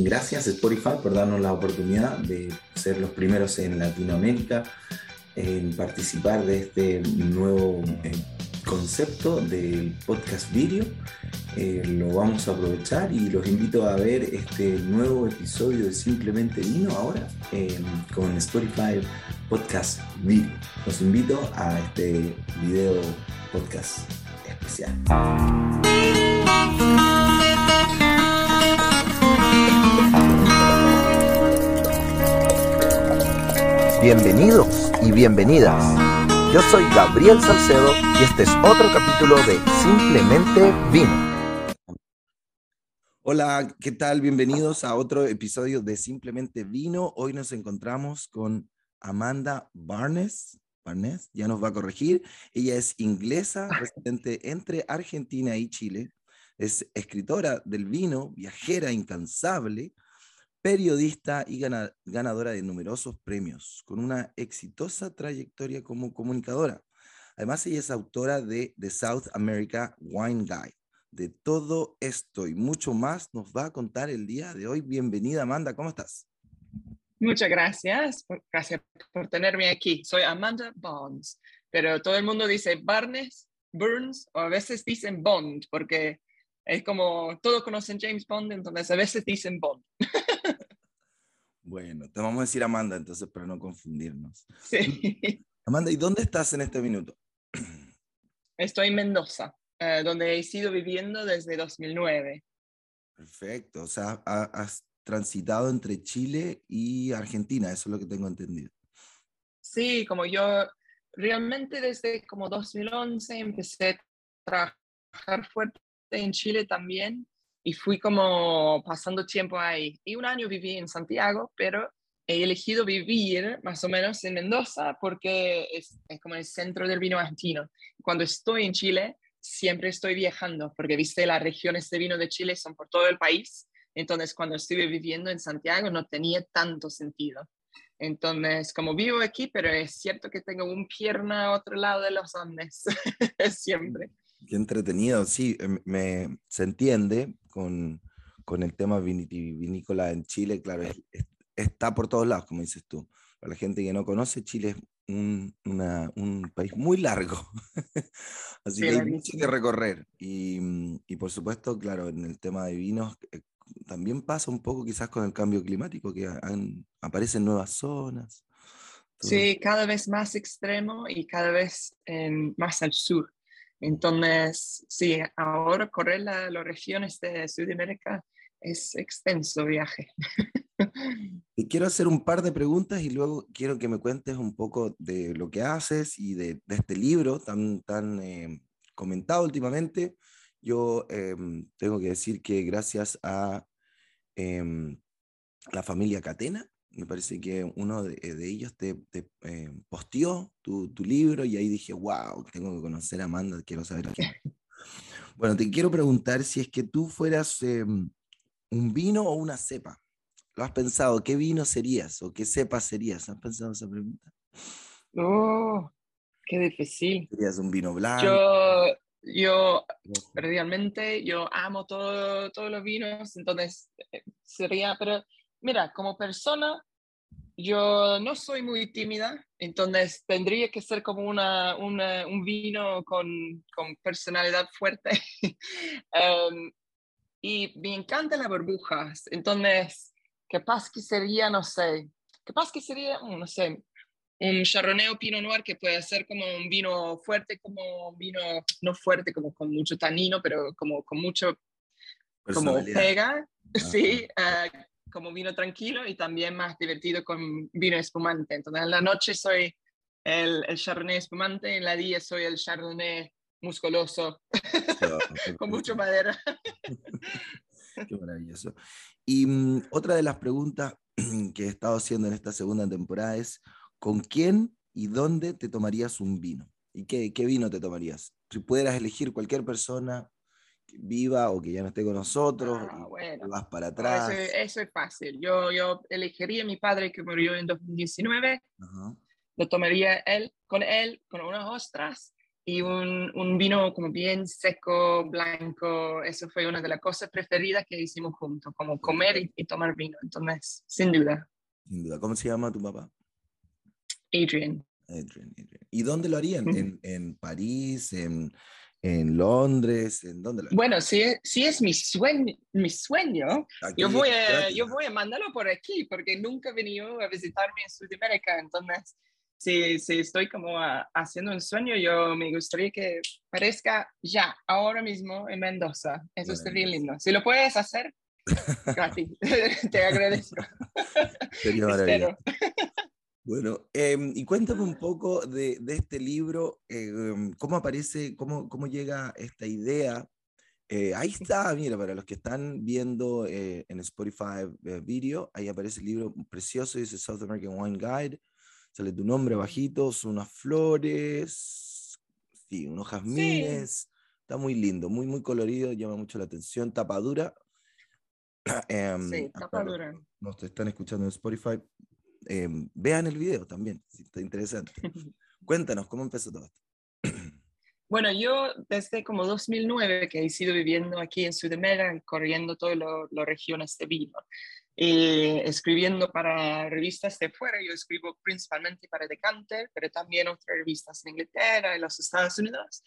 gracias Spotify por darnos la oportunidad de ser los primeros en Latinoamérica en participar de este nuevo eh, concepto del podcast video. Eh, lo vamos a aprovechar y los invito a ver este nuevo episodio de Simplemente Vino ahora con Spotify Podcast Video. Los invito a este video podcast especial. Bienvenidos y bienvenidas. Yo soy Gabriel Salcedo y este es otro capítulo de Simplemente Vino. Hola, ¿qué tal? Bienvenidos a otro episodio de Simplemente Vino. Hoy nos encontramos con Amanda Barnes. Barnes ya nos va a corregir. Ella es inglesa, residente entre Argentina y Chile. Es escritora del vino, viajera incansable, periodista y ganadora de numerosos premios, con una exitosa trayectoria como comunicadora. Además, ella es autora de The South America Wine Guide. De todo esto y mucho más nos va a contar el día de hoy. Bienvenida, Amanda, ¿cómo estás? Muchas gracias. Gracias por tenerme aquí. Soy Amanda Bonds, pero todo el mundo dice Barnes, Burns o a veces dicen Bond, porque es como todos conocen James Bond, entonces a veces dicen Bond. Bueno, te vamos a decir Amanda entonces para no confundirnos. Sí. Amanda, ¿y dónde estás en este minuto? Estoy en Mendoza, eh, donde he sido viviendo desde 2009. Perfecto, o sea, has transitado entre Chile y Argentina, eso es lo que tengo entendido. Sí, como yo realmente desde como 2011 empecé a trabajar fuerte en Chile también y fui como pasando tiempo ahí. Y un año viví en Santiago, pero he elegido vivir más o menos en Mendoza porque es, es como el centro del vino argentino. Cuando estoy en Chile, siempre estoy viajando, porque viste, las regiones de vino de Chile son por todo el país. Entonces, cuando estuve viviendo en Santiago, no tenía tanto sentido. Entonces, como vivo aquí, pero es cierto que tengo un pierna a otro lado de los Andes, siempre. Qué entretenido, sí, em, me, se entiende con, con el tema vinícola en Chile, claro, está por todos lados, como dices tú. Para la gente que no conoce, Chile es un, un país muy largo, así que hay mucho que recorrer. Y, y, por supuesto, claro, en el tema de vinos, eh, también pasa un poco quizás con el cambio climático, que aparecen nuevas zonas. Sí, cada vez más extremo y cada vez más al sur. Entonces, sí, ahora correr las regiones de Sudamérica es extenso viaje. Y quiero hacer un par de preguntas y luego quiero que me cuentes un poco de lo que haces y de, este libro tan, tan eh, comentado últimamente. Yo em, tengo que decir que gracias a em, la familia Catena, me parece que uno de, eh, ellos te, eh, posteó tu, libro y ahí dije, wow, tengo que conocer a Amanda, quiero saber quién. bueno, te quiero preguntar si es que tú fueras em, un vino o una cepa. ¿Lo has pensado? ¿Qué vino serías o qué cepa serías? ¿Has pensado esa pregunta? Oh, qué difícil. ¿Serías un vino blanco? Yo, yo realmente, yo amo todo, todos los vinos, entonces eh, sería, pero mira, como persona, yo no soy muy tímida, entonces tendría que ser como una, un vino con, con personalidad fuerte. Em, y me encantan las burbujas, entonces capaz que sería, no sé, capaz que sería, mm, no sé, un Chardonnay o Pinot Noir que puede ser como un vino fuerte, como un vino, no fuerte, como con mucho tanino, pero como con mucho, como pega, sí, uh, como vino tranquilo y también más divertido con vino espumante. Entonces, en la noche soy el, el Chardonnay espumante, en la día soy el Chardonnay musculoso, con mucho madera. Qué maravilloso. Y mm, otra de las preguntas que he estado haciendo en esta segunda temporada es, ¿con quién y dónde te tomarías un vino? ¿Y qué, qué vino te tomarías? Si pudieras elegir cualquier persona viva o que ya no esté con nosotros, ah, bueno. vas para atrás. Eso, es fácil. Yo, yo elegiría a mi padre que murió en 2019, lo tomaría él, con él, con unas ostras y un, un, vino como bien seco, blanco. Eso fue una de las cosas preferidas que hicimos juntos, como comer y, tomar vino. Entonces, sin duda. Sin duda. ¿Cómo se llama tu papá? Adrian. Adrian, Adrian. ¿Y dónde lo harían? ¿En, en París? ¿En, en Londres? ¿En dónde lo? Bueno, si, si es mi sueño, mi sueño yo, voy a, yo voy a mandarlo por aquí porque nunca he venido a visitarme en Sudamérica. Entonces, si, si estoy como haciendo un sueño, yo me gustaría que parezca ya, ahora mismo en Mendoza. Eso estaría lindo. Si lo puedes hacer, gracias. Te agradezco. Sería Bueno, em, y cuéntame un poco de, de este libro, em, cómo aparece, cómo, cómo llega esta idea. Eh, ahí está, mira, para los que están viendo eh, en Spotify eh, video, ahí aparece el libro precioso, dice South American Wine Guide, sale tu nombre bajito, son unas flores, sí, unos jazmines, está muy lindo, muy, muy colorido, llama mucho la atención, tapadura. Em, sí, tapadura. Nos están escuchando en Spotify, em, vean el video también, si está interesante. Cuéntanos, ¿cómo empezó todo esto? Bueno, yo desde como 2009 que he sido viviendo aquí en Sudamérica, corriendo todas las regiones de vino. Eh, escribiendo para revistas de fuera. Yo escribo principalmente para Decanter, pero también otras revistas en Inglaterra, en los Estados Unidos.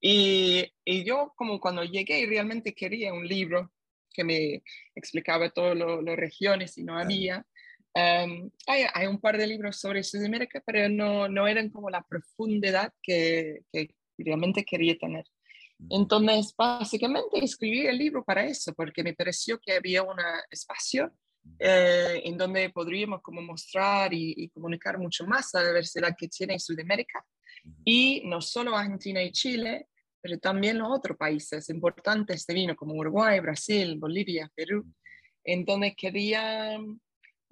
Y, y yo como cuando llegué realmente quería un libro que me explicaba todas las regiones y no había. Um, hay, hay, un par de libros sobre Sudamérica, pero no, no eran como la profundidad que, que realmente quería tener. Entonces, básicamente escribí el libro para eso, porque me pareció que había un espacio eh, en donde podríamos como mostrar y, comunicar mucho más la diversidad que tiene Sudamérica. Y no solo Argentina y Chile, pero también los otros países importantes de vino, como Uruguay, Brasil, Bolivia, Perú. Entonces quería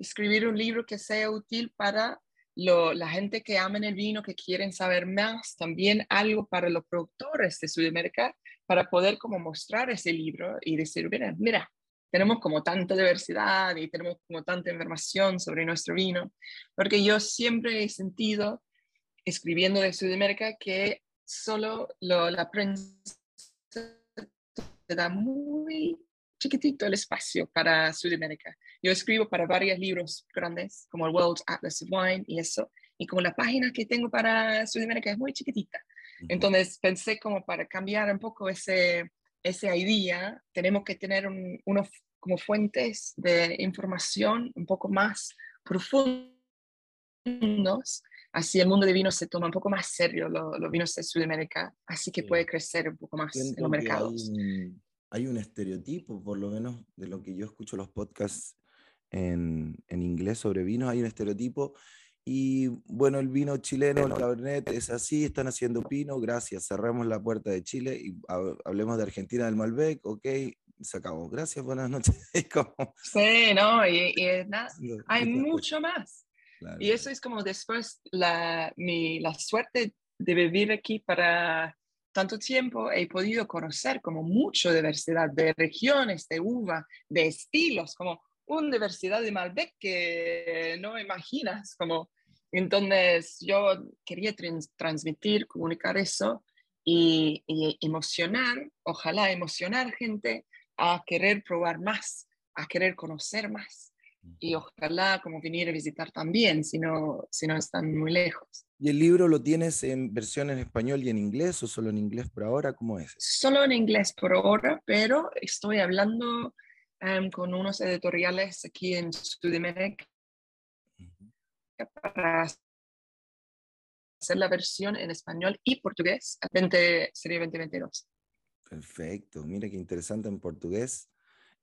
escribir un libro que sea útil para la gente que amen el vino, que quieren saber más, también algo para los productores de Sudamérica, para poder como mostrar ese libro y decir, mira, mira, tenemos como tanta diversidad y tenemos como tanta información sobre nuestro vino, porque yo siempre he sentido, escribiendo de Sudamérica, que solo la prensa te da muy chiquitito el espacio para Sudamérica. Yo escribo para varios libros grandes, como el World Atlas of Wine y eso, y como la página que tengo para Sudamérica es muy chiquitita. Entonces pensé como para cambiar un poco ese, esa idea, tenemos que tener unos como fuentes de información un poco más profundos, así el mundo de vinos se toma un poco más serio, los vinos de Sudamérica, así que puede crecer un poco más en los mercados. Hay un, estereotipo, por lo menos de lo que yo escucho los podcasts en, en inglés sobre vinos, hay un estereotipo. Y bueno, el vino chileno, el Cabernet, es así, están haciendo pino, gracias, cerramos la puerta de Chile y hablemos de Argentina del Malbec, ok, se acabó, gracias, buenas noches. Sí, no, y, hay mucho más. Y eso es como después la, mi, la suerte de vivir aquí para tanto tiempo, he podido conocer como mucha diversidad de regiones, de uva, de estilos, como una diversidad de Malbec que no imaginas. Como, entonces yo quería transmitir, comunicar eso y, emocionar, ojalá emocionar gente a querer probar más, a querer conocer más. Y ojalá como venir a visitar también, si no, si no están muy lejos. ¿Y el libro lo tienes en versión en español y en inglés o solo en inglés por ahora? ¿Cómo es? Solo en inglés por ahora, pero estoy hablando Em, con unos editoriales aquí en Sudamérica para hacer la versión en español y portugués, 20, sería 2022. Perfecto, mira qué interesante en portugués,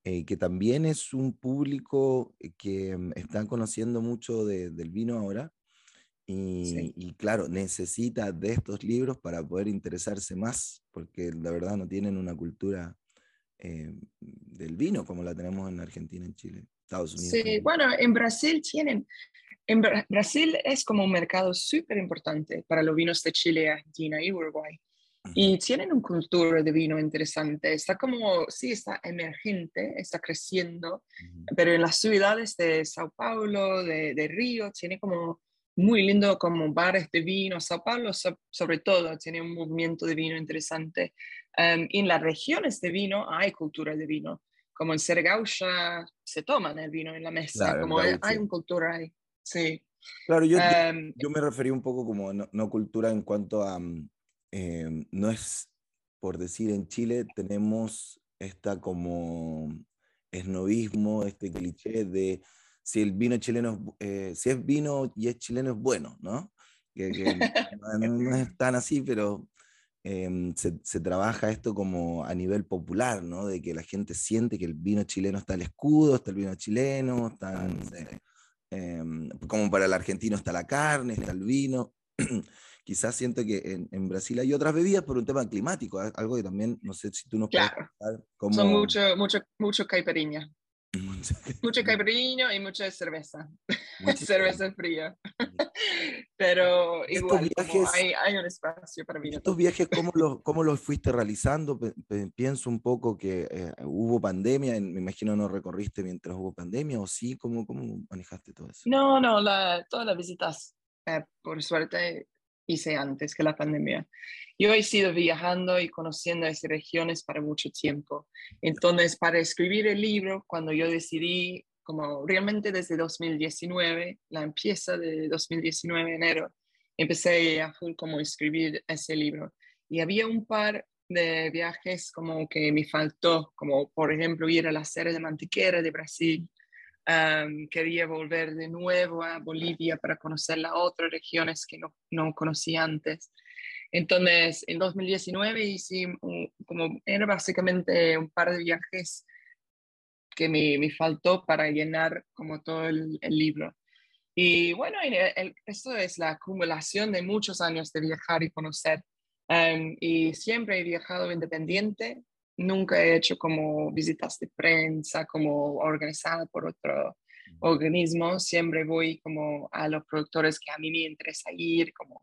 eh, que también es un público que em, están conociendo mucho del vino ahora. Y, y, claro, necesita de estos libros para poder interesarse más, porque la verdad no tienen una cultura eh, del vino como la tenemos en Argentina, en Chile, Estados Unidos. Sí, bueno, en Brasil tienen, en Brasil es como un mercado súper importante para los vinos de Chile, Argentina y Uruguay. Y tienen una cultura de vino interesante. Está como, sí, está emergente, está creciendo, pero en las ciudades de Sao Paulo, de, de Río, tiene como muy lindo como bares de vino. Sao Paulo, sobre todo, tiene un movimiento de vino interesante. Um, en las regiones de vino hay cultura de vino. Como en Sergaucha se toman el vino en la mesa, como hay, hay, una cultura ahí. Sí. Claro, yo, em, yo, me referí un poco como no, cultura en cuanto a, mm, em, no es, por decir, en Chile tenemos esta como esnovismo, este cliché de si el vino chileno, eh, si es vino y es chileno es bueno, ¿no? Que, no, es tan así, pero em, se, se, trabaja esto como a nivel popular, ¿no? De que la gente siente que el vino chileno está el escudo, está el vino chileno, está, Em, como para el argentino está la carne, está el vino. Quizás siento que en, Brasil hay otras bebidas por un tema climático, algo que también, no sé si tú nos claro. puedes Son mucho, mucho, mucho caipirinha. Mucho caipirinha y mucha cerveza. cerveza fría. Pero igual, hay, hay, un espacio para mí. ¿Estos viajes cómo los, cómo los fuiste realizando? Pienso un poco que eh, hubo pandemia, me imagino no recorriste mientras hubo pandemia, ¿o sí? ¿Cómo, cómo manejaste todo eso? No, no, la, todas las visitas, eh, por suerte, hice antes que la pandemia. Yo he sido viajando y conociendo esas regiones para mucho tiempo. Entonces, para escribir el libro, cuando yo decidí como realmente desde 2019, la empieza de 2019, enero, empecé a como escribir ese libro. Y había un par de viajes como que me faltó, como por ejemplo ir a la Serra de Mantiquera de Brasil. Quería volver de nuevo a Bolivia para conocer las otras regiones que no, no conocí antes. Entonces, en 2019 hice como, era básicamente un par de viajes que me, me faltó para llenar como todo el, libro. Y bueno, esto es la acumulación de muchos años de viajar y conocer. Em, y siempre he viajado independiente, nunca he hecho como visitas de prensa, como organizada por otro organismo, siempre voy como a los productores que a mí me interesa ir, como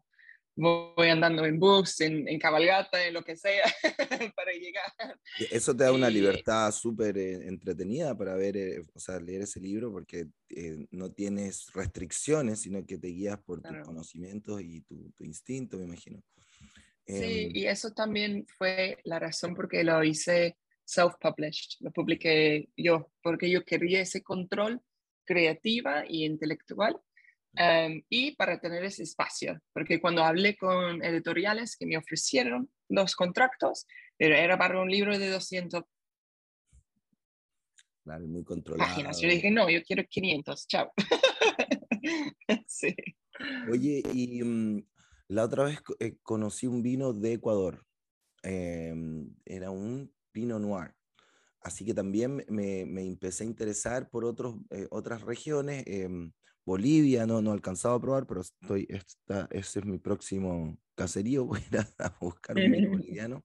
voy andando en bus, en, en cabalgata, en lo que sea, para llegar. Eso te da una libertad súper eh, entretenida para ver, eh, o sea, leer ese libro, porque eh, no tienes restricciones, sino que te guías por tus conocimientos y tu, tu, instinto, me imagino. Sí, em, y eso también fue la razón por qué lo hice self-published, lo publiqué yo, porque yo quería ese control creativa y intelectual Em, y para tener ese espacio, porque cuando hablé con editoriales que me ofrecieron los contratos, pero era para un libro de 200 claro, muy controlado. páginas. Yo dije, no, yo quiero 500, chao. sí. Oye, y mm, la otra vez eh, conocí un vino de Ecuador. Em, era un Pinot Noir. Así que también me, me empecé a interesar por otros, eh, otras regiones. Em, Bolivia no, no he alcanzado a probar, pero estoy, esta, ese es mi próximo caserío, voy a ir a buscar un vino boliviano.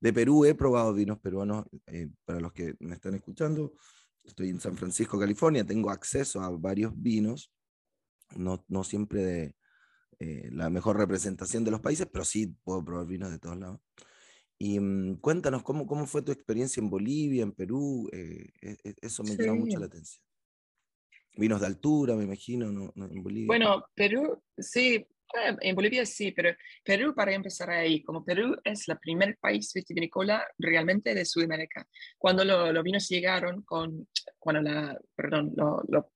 De Perú he probado vinos peruanos, eh, para los que me están escuchando, estoy en San Francisco, California, tengo acceso a varios vinos, no, no siempre de eh, la mejor representación de los países, pero sí puedo probar vinos de todos lados. Y mm, cuéntanos cómo, cómo fue tu experiencia en Bolivia, en Perú, eh, e, e, eso me llama mucho la atención. Vinos de altura, me imagino, ¿no? en Bolivia. Bueno, Perú, sí, en Bolivia sí, pero Perú, para empezar ahí, como Perú es el primer país vitivinícola realmente de Sudamérica. Cuando los vinos llegaron con, cuando la, perdón, lo, lo,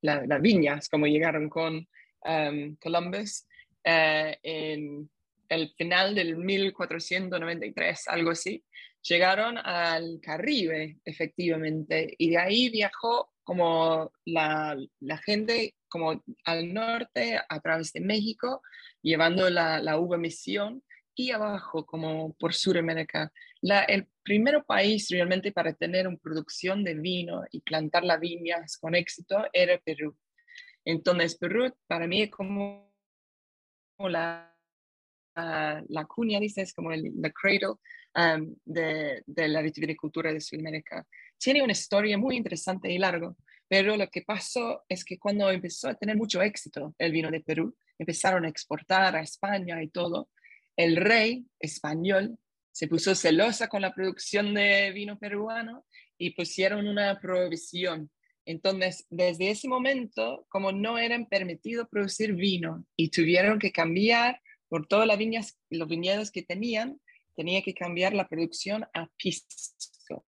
las viñas, como llegaron con um, Columbus, eh, en el final del 1493, algo así, llegaron al Caribe, efectivamente, y de ahí viajó como la, la, gente como al norte a través de México, llevando la, la uva misión y abajo como por Sudamérica. La, el primer país realmente para tener una producción de vino y plantar las viñas con éxito era Perú. Entonces Perú para mí es como la, la cuña, dices, como el the cradle um, de, de, la vitivinicultura de Sudamérica. Tiene una historia muy interesante y largo, pero lo que pasó es que cuando empezó a tener mucho éxito el vino de Perú, empezaron a exportar a España y todo, el rey español se puso celosa con la producción de vino peruano y pusieron una prohibición Entonces, desde ese momento, como no eran permitido producir vino y tuvieron que cambiar por todas las viñas, los viñedos que tenían, tenía que cambiar la producción a pisco.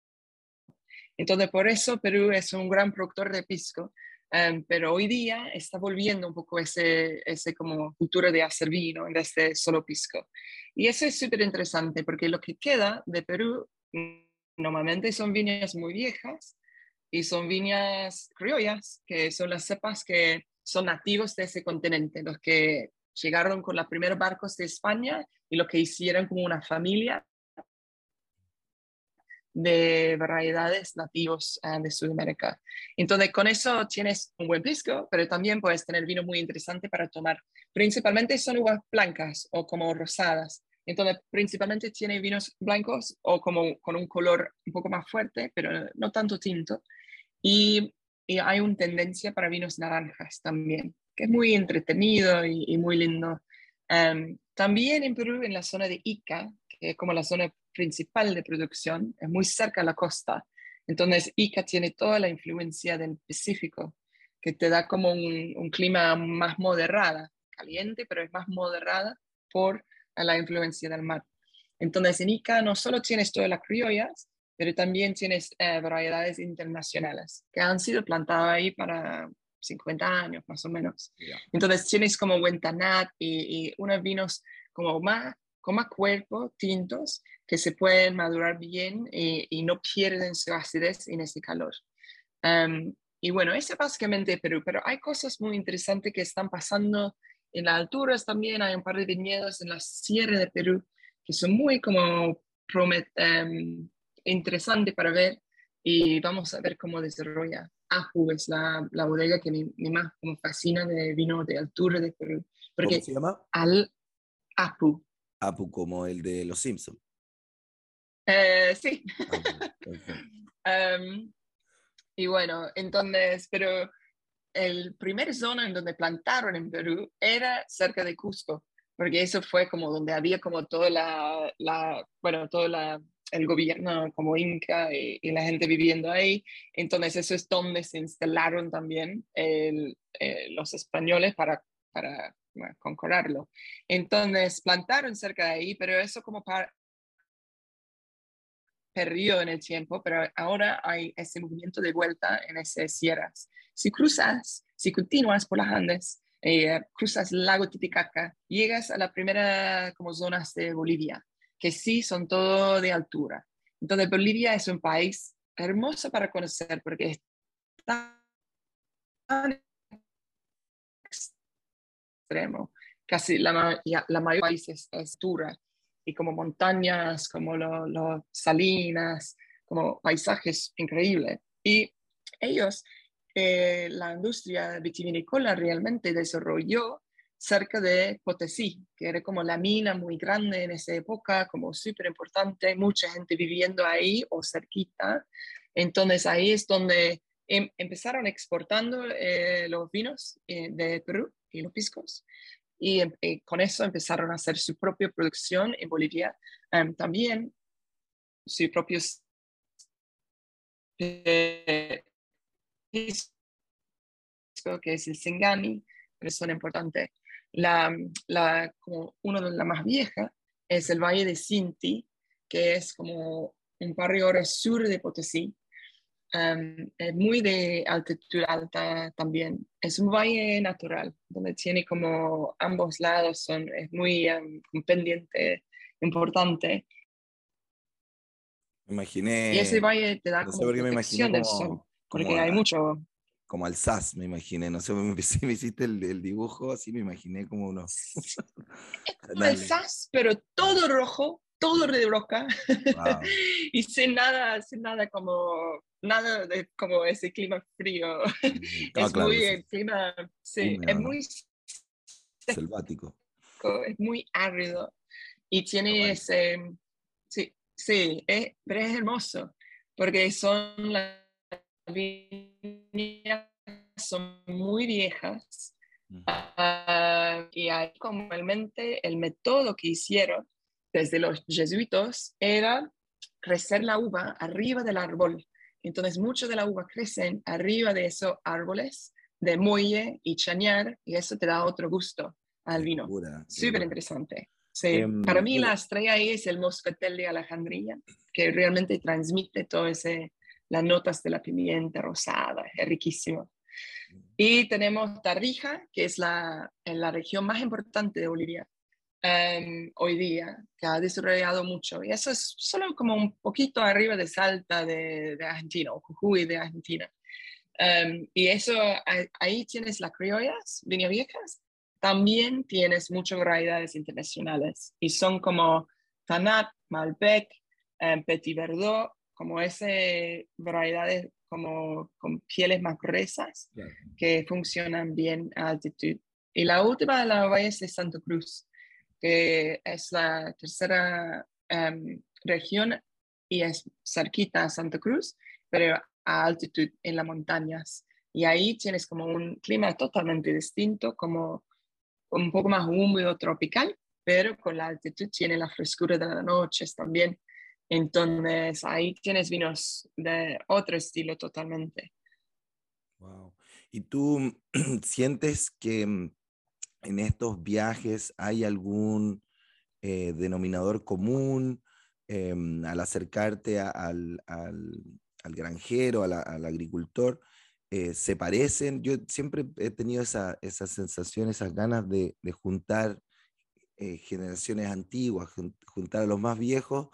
Entonces, por eso Perú es un gran productor de pisco, em, pero hoy día está volviendo un poco ese, ese como cultura de hacer vino en vez de solo pisco. Y eso es súper interesante porque lo que queda de Perú mm, normalmente son viñas muy viejas, y son viñas criollas, que son las cepas que son nativos de ese continente, los que llegaron con los primeros barcos de España y los que hicieron como una familia de variedades nativos eh, de Sudamérica. Entonces, con eso tienes un buen pisco, pero también puedes tener vino muy interesante para tomar. Principalmente son uvas blancas o como rosadas. Entonces, principalmente tiene vinos blancos o como con un color un poco más fuerte, pero no tanto tinto. Y, hay una tendencia para vinos naranjas también, que es muy entretenido y, muy lindo. Em, también en Perú, en la zona de Ica, que es como la zona principal de producción, es muy cerca a la costa. Entonces, Ica tiene toda la influencia del Pacífico, que te da como un, un clima más moderada, caliente, pero es más moderada por la influencia del mar. Entonces, en Ica no solo tienes todas las criollas, pero también tienes eh, variedades internacionales que han sido plantadas ahí para 50 años más o menos. Entonces tienes como Wentanat y, y, unos vinos como más, con más cuerpo, tintos, que se pueden madurar bien y, y no pierden su acidez en ese calor. Um, y bueno, ese es básicamente Perú, pero hay cosas muy interesantes que están pasando en las alturas también, hay un par de viñedos en la sierra de Perú que son muy como promet, um, interesante para ver y vamos a ver cómo desarrolla. Apu es la, la bodega que me, más como fascina de vino de altura de Perú. Porque ¿Cómo se llama? Al Apu. Apu como el de Los Simpsons. Eh, sí. um, y bueno, entonces, pero el primer zona en donde plantaron en Perú era cerca de Cusco, porque eso fue como donde había como toda la, la bueno, toda la el gobierno como Inca y, la gente viviendo ahí. Entonces eso es donde se instalaron también eh, los españoles para, para concordarlo. Entonces plantaron cerca de ahí, pero eso como para, perdió en el tiempo, pero ahora hay ese movimiento de vuelta en esas sierras. Si cruzas, si continúas por las Andes, eh, cruzas el lago Titicaca, llegas a la primera como zonas de Bolivia que sí son todo de altura. Entonces, Bolivia es un país hermoso para conocer porque es tan extremo. Casi la, la mayor país es, es, dura y como montañas, como los salinas, como paisajes increíbles. Y ellos, eh, la industria vitivinícola realmente desarrolló cerca de Potosí, que era como la mina muy grande en esa época, como súper importante, mucha gente viviendo ahí o cerquita. Entonces ahí es donde em, empezaron exportando eh, los vinos eh, de Perú y los piscos. Y, em, eh, con eso empezaron a hacer su propia producción en Bolivia. Em, también su propio pisco, que es el Singani, pero son importantes. La, la, como una de las más viejas es el Valle de Sinti, que es como un barrio ahora sur de Potosí. es muy de altitud alta también. Es un valle natural, donde tiene como ambos lados, son, es muy un pendiente importante. Me imaginé. Y ese valle te da como sol, porque hay mucho como al SAS, me imaginé, no sé, me, me hiciste el, dibujo, así me imaginé como uno. como el SAS, pero todo rojo, todo de roca, y sin nada, sin nada como, nada de como ese clima frío. Mm, es muy, el clima, sí, es muy selvático. Es muy árido y tiene ese, sí, sí, pero es hermoso, porque son las son muy viejas uh, y ahí realmente el método que hicieron desde los jesuitas era crecer la uva arriba del árbol. Entonces, mucho de la uva crecen arriba de esos árboles de muelle y chañar, y eso te da otro gusto al vino. Súper interesante. Sí. Em, Para mí la estrella ahí es el moscatel de Alejandría, que realmente transmite todo ese, las notas de la pimienta rosada, es riquísimo. Y tenemos Tarrija, que es la, la región más importante de Bolivia em, hoy día, que ha desarrollado mucho. Y eso es solo como un poquito arriba de Salta de, de Argentina, o Jujuy de Argentina. Em, y eso, ahí tienes las criollas, viejas. También tienes muchas variedades internacionales y son como Tanat, Malbec, um, Petit Verdot, como esas variedades como con pieles más gruesas que funcionan bien a altitud. Y la última de la valle es de Santa Cruz, que es la tercera em, región y es cerquita a Santa Cruz, pero a altitud en las montañas. Y ahí tienes como un clima totalmente distinto, como un poco más húmedo, tropical, pero con la altitud tiene la frescura de las noches también. Entonces ahí tienes vinos de otro estilo totalmente. Wow. ¿Y tú sientes que mm, en estos viajes hay algún eh, denominador común em, al acercarte al, al granjero, al agricultor, eh, se parecen. Yo siempre he tenido esa, esa sensación, esas ganas de, juntar eh, generaciones antiguas, juntar a los más viejos,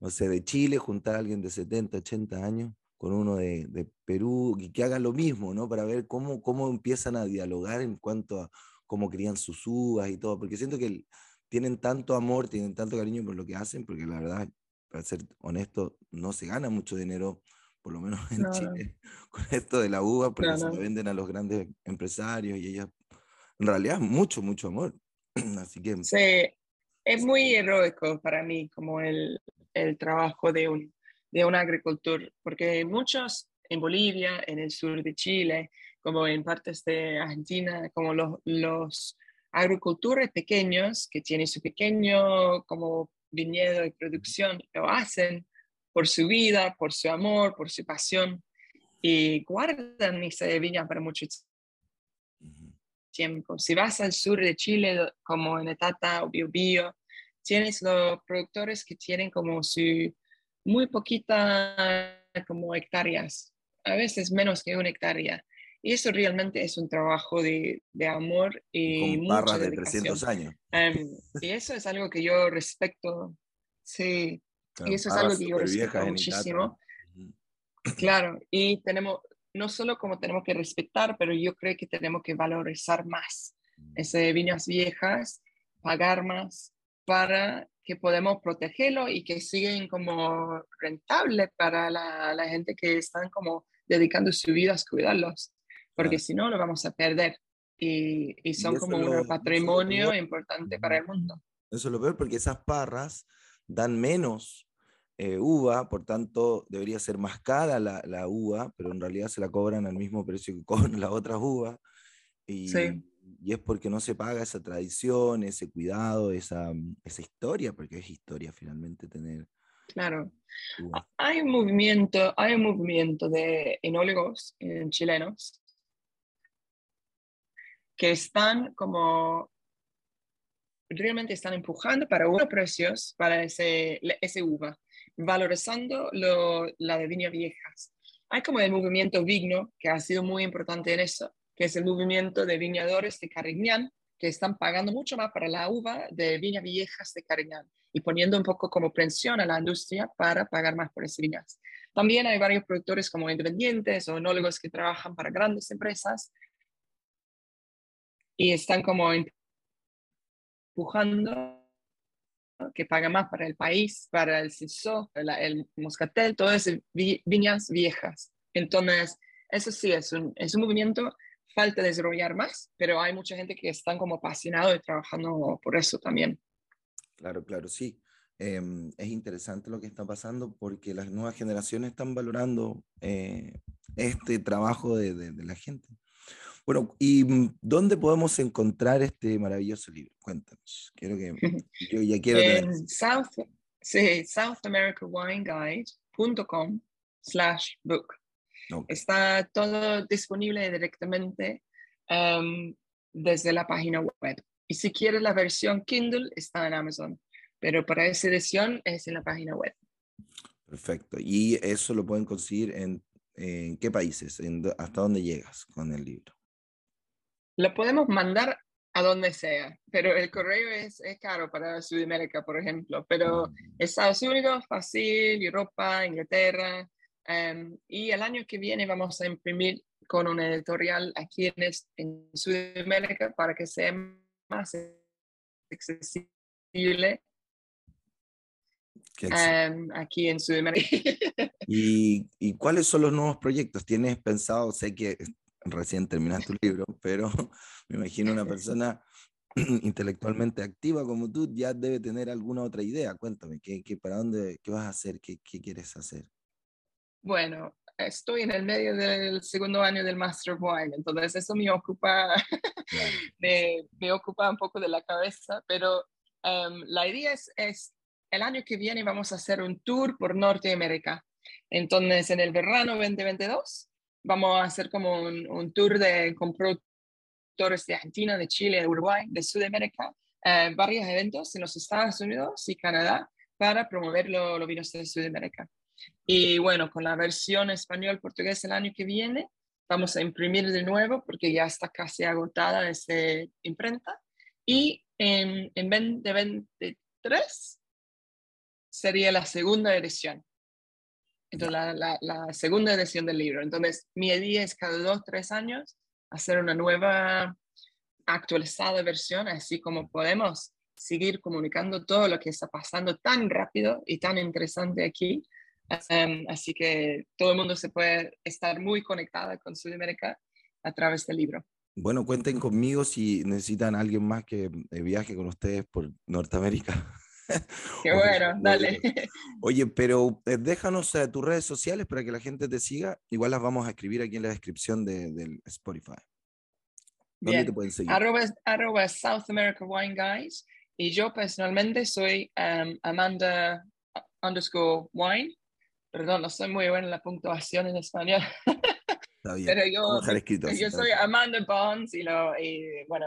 no sé, de Chile, juntar a alguien de 70, 80 años con uno de, Perú y que hagan lo mismo, ¿no? Para ver cómo, cómo empiezan a dialogar en cuanto a cómo crían sus uvas y todo, porque siento que tienen tanto amor, tienen tanto cariño por lo que hacen, porque la verdad, para ser honesto, no se gana mucho dinero por lo menos en Chile, con esto de la uva, porque se lo venden a los grandes empresarios y ellas, en realidad, mucho, mucho amor. Así que... Sí, es muy heroico para mí como el, el trabajo de un, de un agricultor, porque muchos en Bolivia, en el sur de Chile, como en partes de Argentina, como los, los agricultores pequeños que tienen su pequeño como viñedo de producción, lo hacen por su vida, por su amor, por su pasión, y guardan esa viña para mucho tiempo. Si vas al sur de Chile, como en Etata o Biobío, tienes los productores que tienen como su muy poquita como hectáreas, a veces menos que una hectárea. Y eso realmente es un trabajo de, de amor y Con mucha de 300 años. Em, y eso es algo que yo respeto. Sí, y eso es algo que yo respeto muchísimo. Claro, y tenemos, no solo como tenemos que respetar, pero yo creo que tenemos que valorizar más mm. esas viñas viejas, pagar más para que podamos protegerlo y que siguen como rentables para la, la, gente que están como dedicando su vida a cuidarlos, porque si no lo vamos a perder. Y, y son como un patrimonio importante para el mundo. Eso es lo peor porque esas parras dan menos eh, uva, por tanto debería ser más cara la, la, uva, pero en realidad se la cobran al mismo precio que cobran las otras uvas. Y, y, es porque no se paga esa tradición, ese cuidado, esa, esa historia, porque es historia finalmente tener. Claro. Hay un movimiento, hay un movimiento de enólogos en chilenos que están como realmente están empujando para unos precios para ese, ese uva valorizando lo, la de viñas viejas. Hay como el movimiento Vigno, que ha sido muy importante en eso, que es el movimiento de viñadores de Cariñán, que están pagando mucho más para la uva de viñas viejas de Cariñán y poniendo un poco como presión a la industria para pagar más por esas viñas. También hay varios productores como independientes o enólogos que trabajan para grandes empresas y están como empujando que paga más para el país, para el CISO, el, moscatel, todas esas viñas viejas. Entonces, eso sí, es un, es un movimiento, falta desarrollar más, pero hay mucha gente que están como apasionados y trabajando por eso también. Claro, claro, sí. Em, es interesante lo que está pasando porque las nuevas generaciones están valorando eh, este trabajo de, de la gente. Bueno, ¿y dónde podemos encontrar este maravilloso libro? Cuéntanos. Quiero que yo ya quiero en South, sí, South America Wine Guide.com. slash book. Está todo disponible directamente em, desde la página web. Y si quieres la versión Kindle, está en Amazon. Pero para esa edición es en la página web. Perfecto. ¿Y eso lo pueden conseguir en, qué países? ¿Hasta dónde llegas con el libro? Lo podemos mandar a donde sea, pero el correo es, es caro para Sudamérica, por ejemplo, pero mm. Estados Unidos, fácil, Europa, Inglaterra, em, y el año que viene vamos a imprimir con un editorial aquí en, en Sudamérica para que sea más accesible em, aquí en Sudamérica. ¿Y, ¿Y, cuáles son los nuevos proyectos? ¿Tienes pensado, sé que recién terminaste tu libro, pero me imagino una persona intelectualmente activa como tú ya debe tener alguna otra idea. Cuéntame, ¿qué, qué para dónde, qué vas a hacer? ¿Qué, qué quieres hacer? Bueno, estoy en el medio del segundo año del Master of Wine, entonces eso me ocupa, me, me, ocupa un poco de la cabeza, pero um, la idea es, es, el año que viene vamos a hacer un tour por Norteamérica. Entonces, en el verano 2022 vamos a hacer como un, un tour de, con productores de Argentina, de Chile, de Uruguay, de Sudamérica, eh, varios eventos en los Estados Unidos y Canadá para promover los vinos de Sudamérica. Y bueno, con la versión español-portugués el año que viene, vamos a imprimir de nuevo porque ya está casi agotada esa imprenta. Y en, en 2023 sería la segunda edición. Entonces, la, la, segunda edición del libro. Entonces, mi idea es cada dos, tres años hacer una nueva actualizada versión, así como podemos seguir comunicando todo lo que está pasando tan rápido y tan interesante aquí Em, así que todo el mundo se puede estar muy conectada con Sudamérica a través del libro. Bueno, cuenten conmigo si necesitan alguien más que eh, viaje con ustedes por Norteamérica. Qué bueno, dale. Oye, pero eh, déjanos eh, tus redes sociales para que la gente te siga. Igual las vamos a escribir aquí en la descripción de, del Spotify. ¿Dónde te pueden seguir? Arroba, South America Wine Guys. Y yo personalmente soy um, Amanda underscore Wine Perdón, no soy muy buena en la puntuación en español. Está bien. Pero yo, yo soy Amanda Bonds y, lo, y bueno,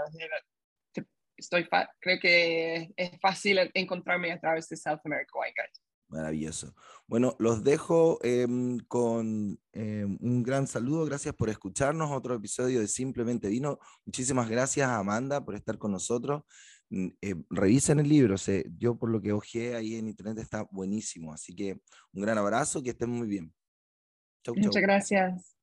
estoy creo que es fácil encontrarme a través de South America White Guide. Maravilloso. Bueno, los dejo em, con em, un gran saludo. Gracias por escucharnos. Otro episodio de Simplemente Vino. Muchísimas gracias a Amanda por estar con nosotros. Mm, eh, revisen el libro, yo por lo que ojeé ahí en internet está buenísimo, así que un gran abrazo, que estén muy bien. Muchas gracias.